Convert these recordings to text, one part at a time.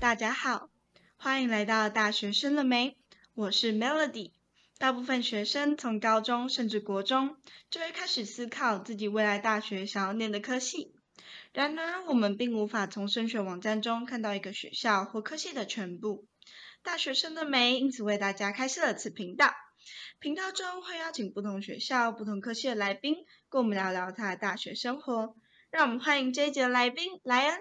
大家好，欢迎来到大学生了没？我是 Melody。大部分学生从高中甚至国中就会开始思考自己未来大学想要念的科系。然而，我们并无法从升学网站中看到一个学校或科系的全部。大学生的没因此为大家开设了此频道。频道中会邀请不同学校、不同科系的来宾，跟我们聊聊他的大学生活。让我们欢迎这一节的来宾莱恩。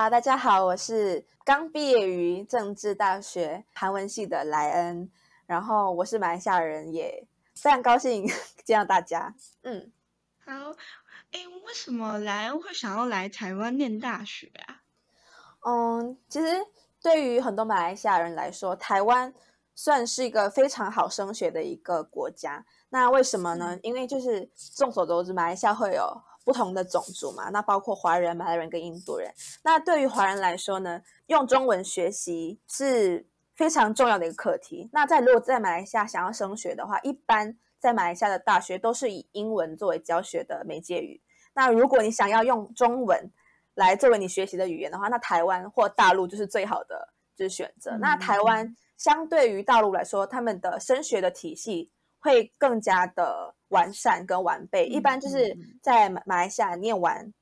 好，大家好，我是刚毕业于政治大学韩文系的莱恩，然后我是马来西亚人，也非常高兴 见到大家。嗯，好，哎，为什么莱恩会想要来台湾念大学啊？嗯，其实对于很多马来西亚人来说，台湾算是一个非常好升学的一个国家。那为什么呢？因为就是众所周知，马来西亚会有。不同的种族嘛，那包括华人、马来人跟印度人。那对于华人来说呢，用中文学习是非常重要的一个课题。那在如果在马来西亚想要升学的话，一般在马来西亚的大学都是以英文作为教学的媒介语。那如果你想要用中文来作为你学习的语言的话，那台湾或大陆就是最好的就是选择。那台湾相对于大陆来说，他们的升学的体系会更加的。完善跟完备，一般就是在马马来西亚念完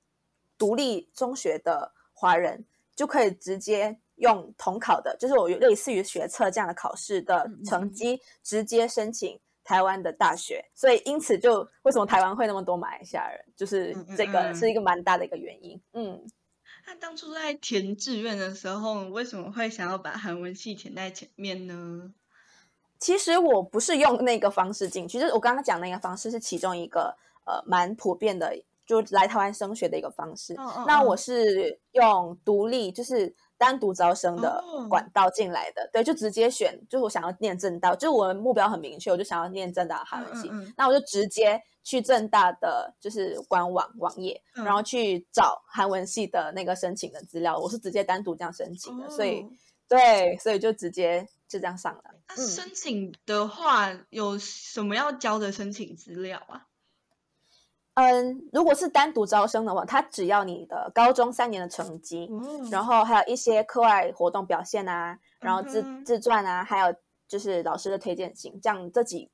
独立中学的华人，就可以直接用统考的，就是我类似于学测这样的考试的成绩，直接申请台湾的大学。所以因此，就为什么台湾会那么多马来西亚人，就是这个是一个蛮大的一个原因。嗯，那当初在填志愿的时候，为什么会想要把韩文系填在前面呢？其实我不是用那个方式进去，就是我刚刚讲那个方式是其中一个呃蛮普遍的，就来台湾升学的一个方式。那我是用独立，就是单独招生的管道进来的，对，就直接选，就是我想要念正大，就是我的目标很明确，我就想要念正大韩文系。那我就直接去正大的就是官网网页，然后去找韩文系的那个申请的资料，我是直接单独这样申请的，所以对，所以就直接。就这样上了。那申请的话，有什么要交的申请资料啊？嗯，如果是单独招生的话，他只要你的高中三年的成绩，然后还有一些课外活动表现啊，然后自自传啊，还有就是老师的推荐信，这样这几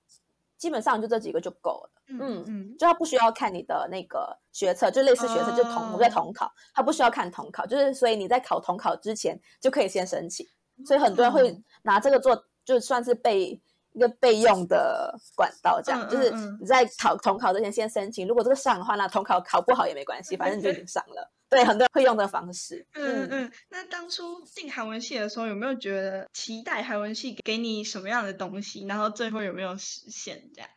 基本上就这几个就够了。嗯嗯，就他不需要看你的那个学测，就类似学测就统在统考，他不需要看统考，就是所以你在考统考之前就可以先申请。所以很多人会拿这个做，就算是备一个备用的管道，这样就是你在考统考之前先申请，如果这个上的话，那统考考不好也没关系，反正你就已经上了。对，很多人会用的方式。嗯嗯。那当初进韩文系的时候，有没有觉得期待韩文系给你什么样的东西？然后最后有没有实现？这样？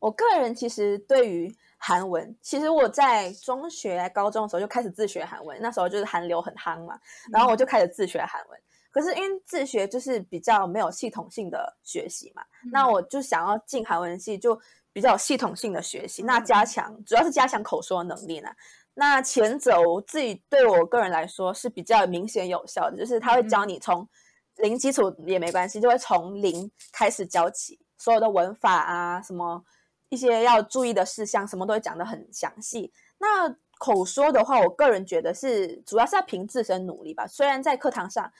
我个人其实对于韩文，其实我在中学、高中的时候就开始自学韩文，那时候就是韩流很夯嘛，然后我就开始自学韩文。可是因为自学就是比较没有系统性的学习嘛，那我就想要进韩文系，就比较有系统性的学习，那加强主要是加强口说能力呢。那前者我自己对我个人来说是比较明显有效的，就是他会教你从零基础也没关系，就会从零开始教起，所有的文法啊，什么一些要注意的事项，什么都会讲得很详细。那口说的话，我个人觉得是主要是要凭自身努力吧，虽然在课堂上。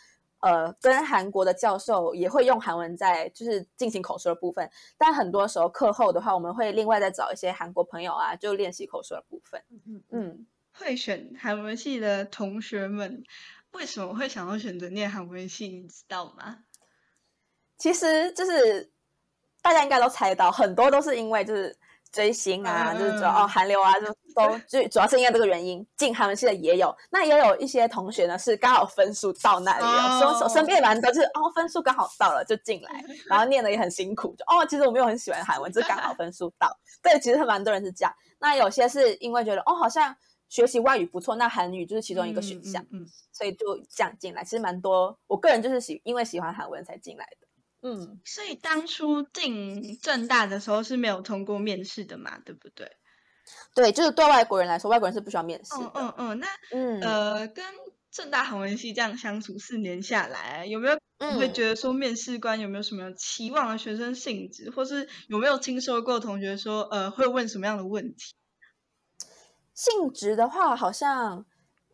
呃，跟韩国的教授也会用韩文在就是进行口说的部分，但很多时候课后的话，我们会另外再找一些韩国朋友啊，就练习口说的部分。嗯嗯，会选韩文系的同学们为什么会想要选择念韩文系？你知道吗？其实就是大家应该都猜到，很多都是因为就是。追星啊，就是主要哦，韩流啊，就都就主要是因为这个原因进韩文系的也有，那也有一些同学呢是刚好分数到那里了，说身边蛮多就是哦分数刚好到了就进来，然后念的也很辛苦，就哦其实我没有很喜欢韩文，就是刚好分数到，对，其实蛮多人是这样。那有些是因为觉得哦好像学习外语不错，那韩语就是其中一个选项，嗯，所以就这样进来。其实蛮多，我个人就是喜因为喜欢韩文才进来的。嗯，所以当初进正大的时候是没有通过面试的嘛，对不对？对，就是对外国人来说，外国人是不需要面试的。嗯嗯，那嗯呃，跟正大韩文系这样相处四年下来，有没有会觉得说面试官有没有什么期望的学生性质，或是有没有听说过同学说呃会问什么样的问题？性质的话，好像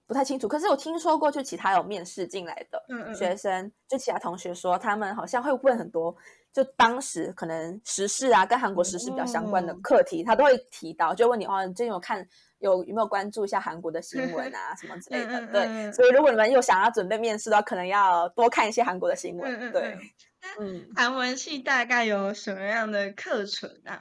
不太清楚。可是我听说过，就其他有面试进来的嗯嗯学生，就其他同学说，他们好像会问很多，就当时可能时事啊，跟韩国时事比较相关的哦课题，他都会提到，就问你哦，你最近有看有有没有关注一下韩国的新闻啊，什么之类的。对，嗯所以如果你们有想要准备面试的话，可能要多看一些韩国的新闻。对。韩文系大概有什么样的课程啊？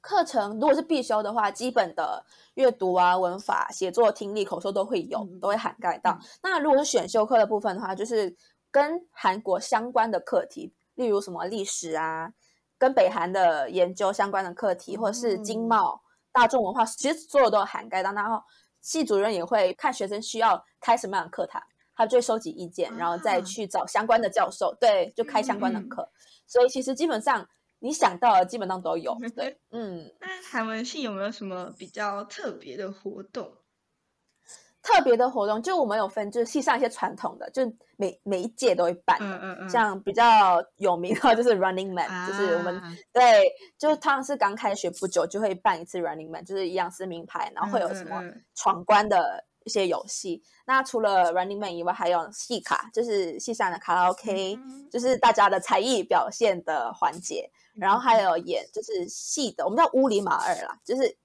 课程如果是必修的话，基本的阅读啊、文法、写作、听力、口说都会有，嗯都会涵盖到。嗯那如果是选修课的部分的话，就是跟韩国相关的课题，例如什么历史啊，跟北韩的研究相关的课题，或者是经哦贸、大众文化，其实所有都有涵盖到。然后系主任也会看学生需要开什么样的课堂，他就会收集意见，然后再啊去找相关的教授，对，就开相关的课。所以其实基本上你想到的基本上都有，对，嗯。那韩文系有没有什么比较特别的活动？特别的活动，就我们有分，就是系上一些传统的，就每每一届都会办的。嗯嗯嗯，像比较有名的，就是 Running Man，、就是我们啊对，就是他们是刚开学不久就会办一次 Running Man，就是一样是名牌，然后会有什么闯关的一些游戏。那除了 Running Man 以外，还有戏卡，就是系上的卡拉 OK，、嗯就是大家的才艺表现的环节。然后还有演就是戏的，我们叫乌里马尔啦，就是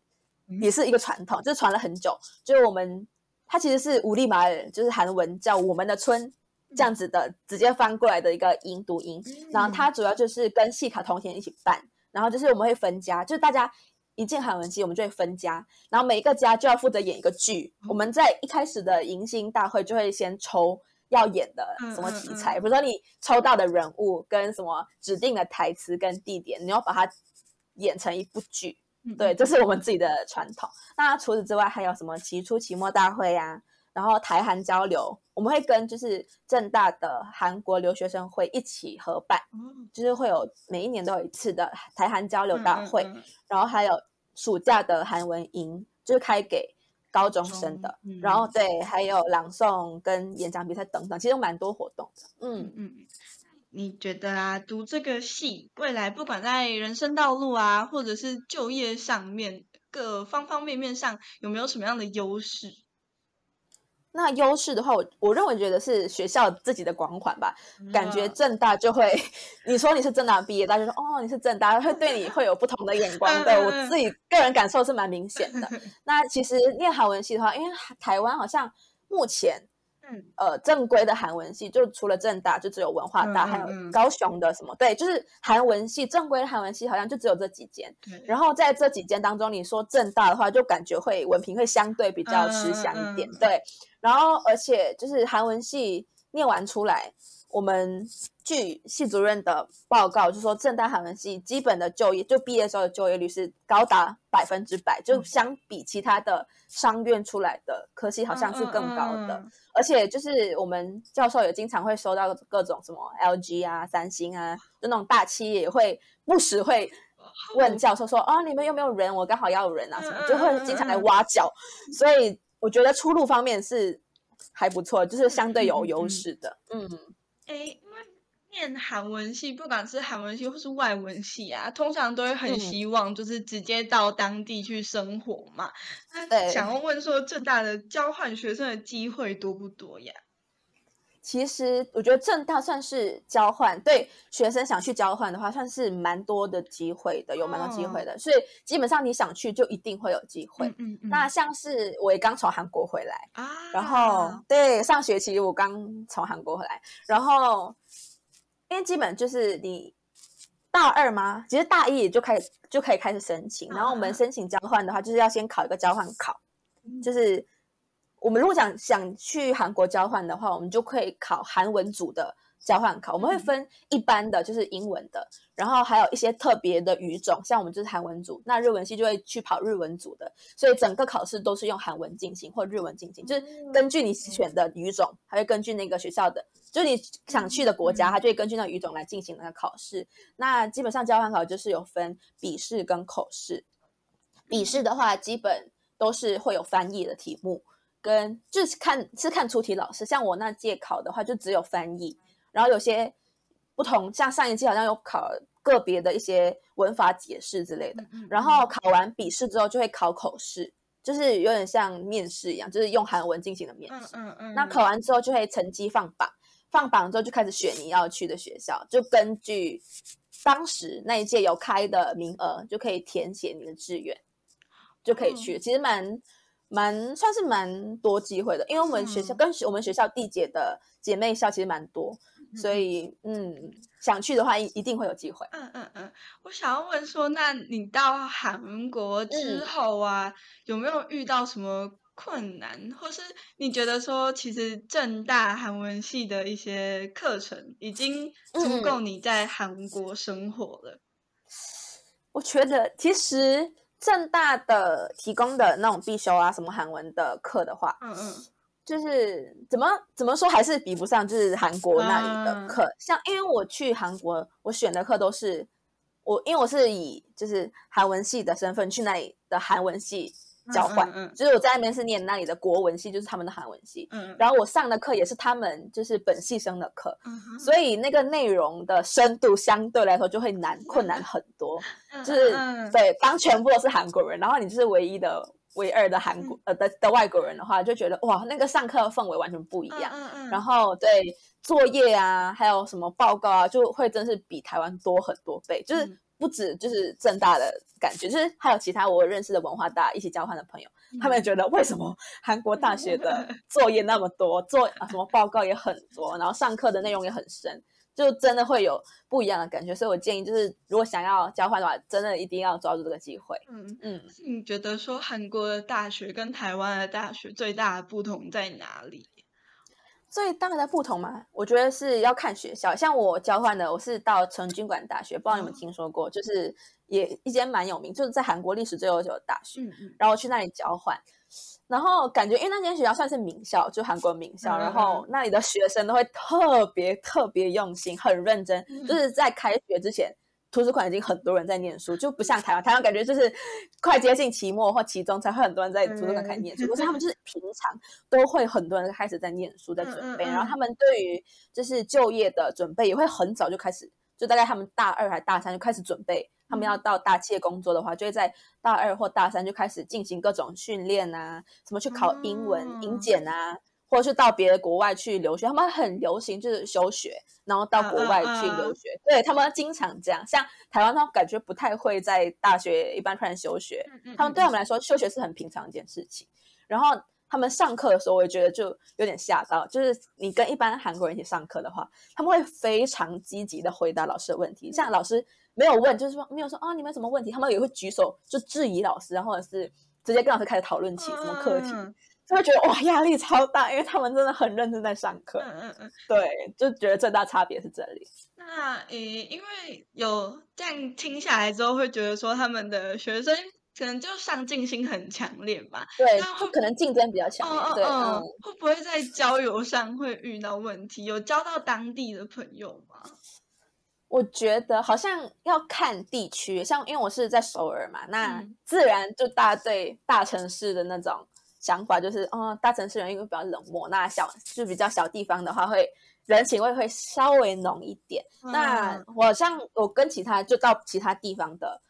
嗯也是一个传统，就是传了很久。就是我们它其实是乌里马尔，就是韩文叫我们的村这样子的，直接翻过来的一个音读音。然后它主要就是跟戏卡同田一起办，然后就是我们会分家，就是大家一进韩文系，我们就会分家，然后每一个家就要负责演一个剧。我们在一开始的迎新大会就会先抽要演的什么题材，嗯嗯嗯比如说你抽到的人物跟什么指定的台词跟地点，你要把它演成一部剧。嗯对，这是我们自己的传统。那除此之外，还有什么期初、期末大会啊，然后台韩交流，我们会跟就是正大的韩国留学生会一起合办，哦就是会有每一年都有一次的台韩交流大会，然后还有暑假的韩文营，就是开给高中生的，嗯然后对，还有朗诵跟演讲比赛等等，其实有蛮多活动的。嗯嗯，嗯，你觉得啊，读这个系，未来不管在人生道路啊，或者是就业上面各方方面面上，有没有什么样的优势？那优势的话，我我认为觉得是学校自己的光环吧。感觉嗯正大就会，你说你是正大毕业，大家就说哦你是正大，会对你会有不同的眼光的。我自己个人感受是蛮明显的。那其实念韩文系的话，因为台湾好像目前嗯呃正规的韩文系，就除了正大，就只有文化大，还有高雄的什么，对，就是韩文系正规的韩文系好像就只有这几间。对，然后在这几间当中，你说正大的话，就感觉会文凭会相对比较吃香一点，对。然后而且就是韩文系念完出来，我们据系主任的报告就说，正大韩文系基本的就业就毕业时候的就业率是高达百分之百，就嗯相比其他的商院出来的科系好像是更高的。嗯嗯嗯而且就是我们教授也经常会收到各种什么 LG 啊、三星啊，就那种大企业也会不时会问教授说：“哦，你们有没有人？我刚好要人啊，什么嗯就会经常来挖角。”所以我觉得出路方面是还不错，就是相对有优势的。嗯，诶，因为念韩文系，不管是韩文系或是外文系啊，通常都会很嗯希望就是直接到当地去生活嘛。那对想要问说，正大的交换学生的机会多不多呀？其实我觉得正大算是交换，对学生想去交换的话，算是蛮多的机会的，有蛮多机会的。所以基本上你想去，就一定会有机会。嗯嗯嗯那像是我也刚从韩国回来，啊，然后对上学期我刚从韩国回来，然后因为基本就是你大二吗？其实大一也就开始就可以开始申请，然后我们嗯申请交换的话，就是要先考一个交换考，嗯就是我们如果想想去韩国交换的话，我们就可以考韩文组的交换考。我们会嗯分一般的，就是英文的，然后还有一些特别的语种，像我们就是韩文组，那日文系就会去跑日文组的，所以整个考试都是用韩文进行或日文进行，就是根据你选的语种，还会根据那个学校的，就是你想去的国家，它就会根据那个语种来进行那个考试。那基本上交换考就是有分笔试跟口试，笔试的话基本都是会有翻译的题目。跟就是看是看出题老师，像我那届考的话，就只有翻译，然后有些不同，像上一届好像有考个别的一些文法解释之类的。然后考完笔试之后，就会考口试，就是有点像面试一样，就是用韩文进行的面试。嗯嗯嗯。那考完之后就会成绩放榜，放榜之后就开始选你要去的学校，就根据当时那一届有开的名额，就可以填写你的志愿，就可以去。其实蛮蛮算是蛮多机会的，因为我们学校跟我们学校地姐的姐妹校其实蛮多。所以，嗯，想去的话，一一定会有机会。嗯嗯嗯，我想要问说，那你到韩国之后啊，有没有遇到什么困难，或是你觉得说，其实正大韩文系的一些课程已经足够你在韩国生活了？我觉得，其实正大的提供的那种必修啊，什么韩文的课的话，嗯嗯。就是怎么怎么说还是比不上，就是韩国那里的课。像因为我去韩国，我选的课都是我，因为我是以就是韩文系的身份去那里的韩文系交换，就是我在那边是念那里的国文系，就是他们的韩文系。嗯，然后我上的课也是他们就是本系生的课，所以那个内容的深度相对来说就会难困难很多。就是对，当全部都是韩国人，然后你就是唯一的。唯二的韩国呃的的外国人的话，就觉得哇，那个上课氛围完全不一样。嗯嗯。然后对作业啊，还有什么报告啊，就会真是比台湾多很多倍。就是不止就是正大的感觉，就是还有其他我认识的文化大一起交换的朋友，他们觉得为什么韩国大学的 作业那么多，做啊什么报告也很多，然后上课的内容也很深。就真的会有不一样的感觉，所以我建议就是，如果想要交换的话，真的一定要抓住这个机会。嗯嗯，你觉得说韩国的大学跟台湾的大学最大的不同在哪里？最大的不同嘛，我觉得是要看学校。像我交换的，我是到成均馆大学，不知道你们听说过，就是也一间蛮有名，就是在韩国历史最悠久的大学。嗯嗯，然后去那里交换。然后感觉，因为那间学校算是名校，就韩国名校，然后那里的学生都会特别特别用心，很认真。就是在开学之前，图书馆已经很多人在念书，就不像台湾，台湾感觉就是快接近期末或期中才会很多人在图书馆开始念书。可是他们就是平常都会很多人开始在念书，在准备。然后他们对于就是就业的准备也会很早就开始，就大概他们大二还大三就开始准备。他们要到大企业工作的话，就会在大二或大三就开始进行各种训练啊，什么去考英文、英检啊，或者是到别的国外去留学。他们很流行就是休学，然后到国外去留学。对他们经常这样。像台湾，他们感觉不太会在大学一般突然休学。他们对他们来说，休学是很平常一件事情。然后他们上课的时候，我也觉得就有点吓到，就是你跟一般韩国人一起上课的话，他们会非常积极的回答老师的问题，像老师。没有问，就是说没有说啊，你们什么问题？他们也会举手就质疑老师，然后或者是直接跟老师开始讨论起什么课题，就会觉得哇压力超大，因为他们真的很认真在上课。嗯嗯嗯，对，就觉得最大差别是这里。那诶，因为有这样听下来之后，会觉得说他们的学生可能就上进心很强烈吧？对，就可能竞争比较强烈。对，会不会在交友上会遇到问题？有交到当地的朋友吗？我觉得好像要看地区，像因为我是在首尔嘛，那自然就大家对大城市的那种想法就是，哦，大城市人因为比较冷漠，那小就比较小地方的话，会人情味会稍微浓一点。那我像我跟其他就到其他地方的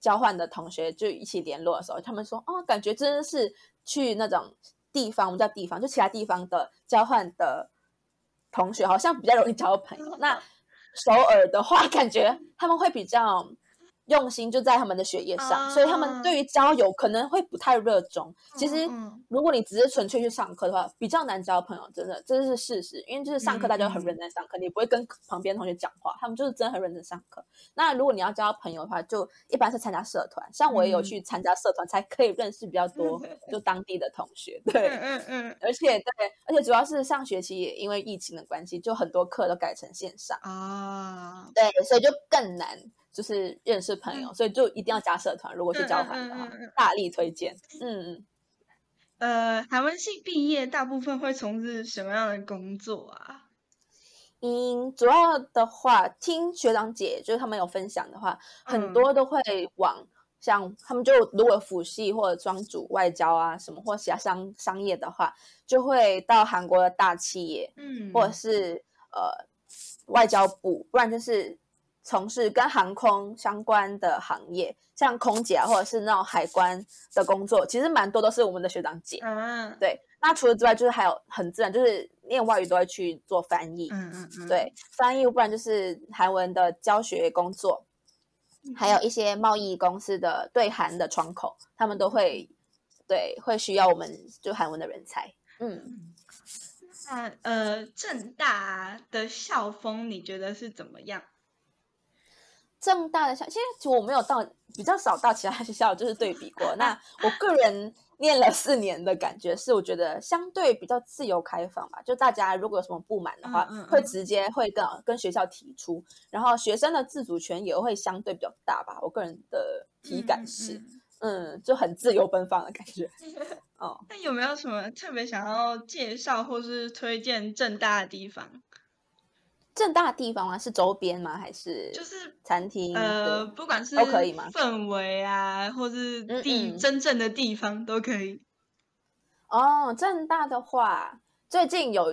交换的同学就一起联络的时候，他们说，哦，感觉真的是去那种地方，我们叫地方，就其他地方的交换的同学，好像比较容易交朋友。那首尔的话，感觉他们会比较。用心就在他们的学业上，所以他们对于交友可能会不太热衷。其实，如果你只是纯粹去上课的话，比较难交朋友，真的这是事实。因为就是上课大家很认真上课，你不会跟旁边同学讲话，他们就是真的很认真上课。那如果你要交朋友的话，就一般是参加社团，像我也有去参加社团，才可以认识比较多 就当地的同学。对，嗯嗯，而且对，而且主要是上学期也因为疫情的关系，就很多课都改成线上啊，对，所以就更难。就是认识朋友，所以就一定要加社团。如果去交换的话，大力推荐。嗯嗯。呃，韩文系毕业大部分会从事什么样的工作啊？嗯，主要的话，听学长姐就是他们有分享的话，很多都会往像他们就如果辅系或者专主外交啊什么，或其他商商业的话，就会到韩国的大企业，嗯，或者是呃外交部，不然就是。从事跟航空相关的行业，像空姐啊，或者是那种海关的工作，其实蛮多都是我们的学长姐。嗯，对，那除了之外，就是还有很自然，就是念外语都会去做翻译。嗯嗯嗯，对，翻译，不然就是韩文的教学工作，还有一些贸易公司的对韩的窗口，他们都会对会需要我们就韩文的人才。嗯，那呃，正大的校风你觉得是怎么样？正大的校，其实我没有到比较少到其他学校，就是对比过。那我个人念了四年的感觉是，我觉得相对比较自由开放吧。就大家如果有什么不满的话，嗯嗯嗯会直接会跟跟学校提出，然后学生的自主权也会相对比较大吧。我个人的体感是，嗯就很自由奔放的感觉。哦，那有没有什么特别想要介绍或是推荐正大的地方？正大地方吗？是周边吗？还是就是餐厅？呃，不管是都可以吗氛围啊，或是嗯地嗯真正的地方都可以。哦，正大的话，最近有，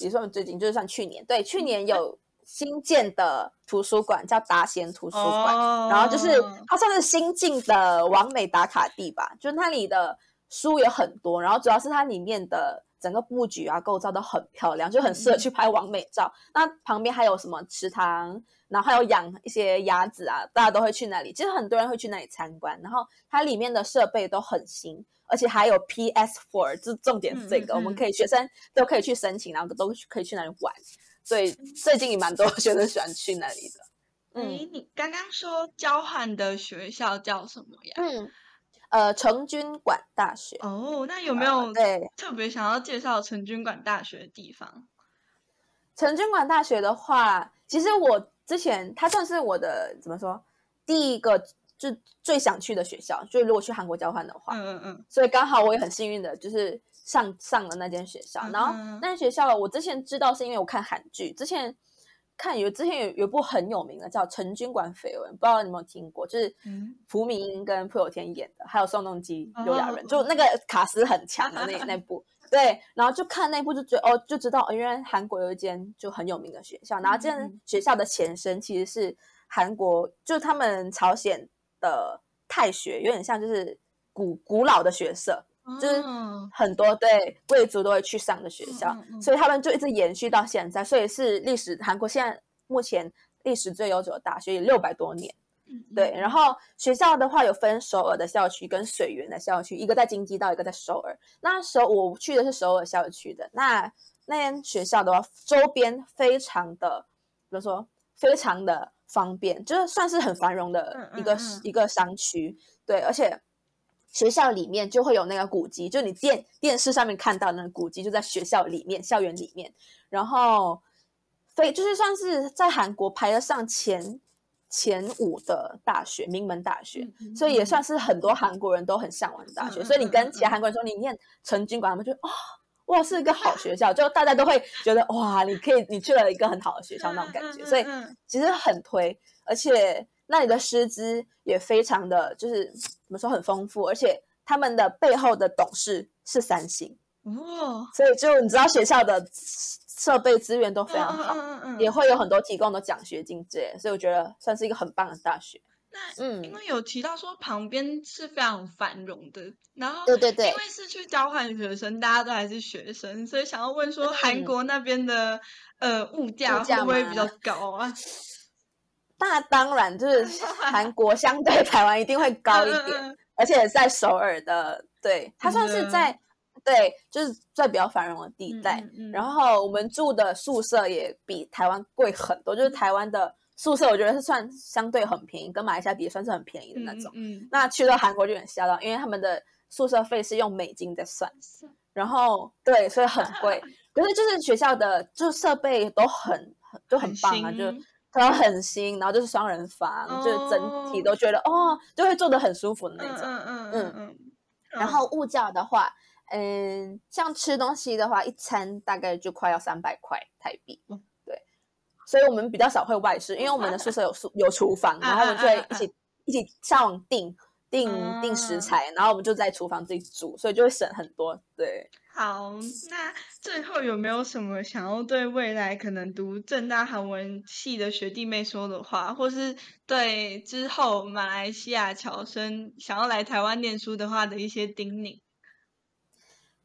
也算最近，就是算去年，对，去年有新建的图书馆，叫达贤图书馆，哦然后就是它算是新进的完美打卡地吧，就是那里的书有很多，然后主要是它里面的整个布局啊、构造都很漂亮，就很适合去拍完美照。那旁边还有什么池塘，然后还有养一些鸭子啊，大家都会去那里。其实很多人会去那里参观，然后它里面的设备都很新，而且还有 PS4，这重点是这个，嗯嗯嗯我们可以学生都可以去申请，然后都可以去那里玩。所以最近也蛮多学生喜欢去那里的。诶，嗯你刚刚说交换的学校叫什么呀？嗯，呃，成均馆大学。哦，那有没有对，特别想要介绍成均馆大学的地方？成均馆大学的话，其实我之前它算是我的怎么说第一个就最想去的学校，就是如果去韩国交换的话，嗯嗯嗯，所以刚好我也很幸运的，就是上上了那间学校。然后那间学校我之前知道是因为我看韩剧，之前看有之前有有一部很有名的叫《陈军馆绯闻》，不知道你有没有听过？就是嗯朴敏英跟朴有天演的，还有宋仲基、刘亚仁，哦就那个卡斯很强的那 那部。对，然后就看那部就觉得哦，就知道哦，原来韩国有一间就很有名的学校，然后这间学校的前身其实是韩国，就是他们朝鲜的太学，有点像就是古古老的学社，就是哦很多对贵族都会去上的学校，所以他们就一直延续到现在，所以是历史韩国现在目前历史最悠久的大学，有六百多年。嗯对，然后学校的话有分首尔的校区跟水源的校区，一个在京畿道，一个在首尔。那时候我去的是首尔校区的，那那间学校的话，周边非常的，比如说非常的方便，就是算是很繁荣的一个、嗯嗯嗯一个商区。对，而且学校里面就会有那个古迹，就你电电视上面看到的那个古迹，就在学校里面、校园里面。然后非就是算是在韩国排得上前前五的大学，名门大学，所以也嗯算是很多韩国人都很向往的大学。所以你跟嗯其他韩国人说你念成均馆，他们就哦。哇，是一个好学校，就大家都会觉得哇，你可以，你去了一个很好的学校那种感觉，所以其实很推，而且那里的师资也非常的，就是怎么说很丰富，而且他们的背后的董事是三星，哦，所以就你知道学校的设备资源都非常好，嗯嗯嗯嗯也会有很多提供的奖学金之类的，所以我觉得算是一个很棒的大学。那嗯因为有提到说旁边是非常繁荣的，然后对对对因为是去交换学生，大家都还是学生，所以想要问说韩嗯国那边的呃物价会不会比较高啊？那当然就是 韩国相对台湾一定会高一点，而且在首尔的，对，它算是嗯在对，就是在比较繁荣的地带。嗯嗯嗯然后我们住的宿舍也比台湾贵很多，就是台湾的宿舍我觉得是算相对很便宜，跟马来西亚比也算是很便宜的那种。嗯嗯那去到韩国就有点吓到，因为他们的宿舍费是用美金在算，嗯然后对，所以很贵。可是就是学校的就是设备都很很就很棒啊，新就都很新，然后就是双人房，就是整体哦都觉得哦，就会坐得很舒服的那种。嗯嗯嗯嗯。嗯，然后物价的话，嗯，像吃东西的话，一餐大概就快要三百块台币。嗯。对，所以我们比较少会外食，因为我们的宿舍有宿有厨房，然后我们就会一起一起上网订订订食材，然后我们就在厨房自己煮，所以就会省很多。对，好，那最后有没有什么想要对未来可能读正大韩文系的学弟妹说的话，或是对之后马来西亚侨生想要来台湾念书的话的一些叮咛？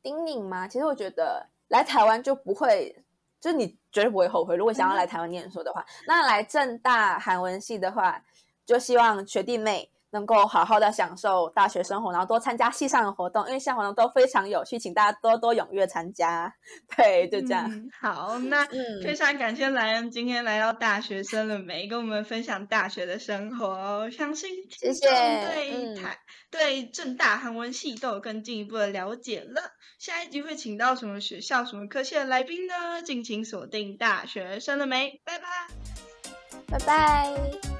叮咛吗？其实我觉得来台湾就不会，就是你绝对不会后悔。如果想要来台湾念书的话，那来正大韩文系的话，就希望学弟妹。能够好好的享受大学生活，然后多参加系上的活动，因为系上活动都非常有趣，请大家多多踊跃参加。对，就这样。好，那非常感谢莱恩今天来到大学生了没，跟我们分享大学的生活。相信谢谢。对台对正大韩文系都有更进一步的了解了。下一集会请到什么学校、什么科系的来宾呢？敬请锁定大学生了没，拜拜，拜拜。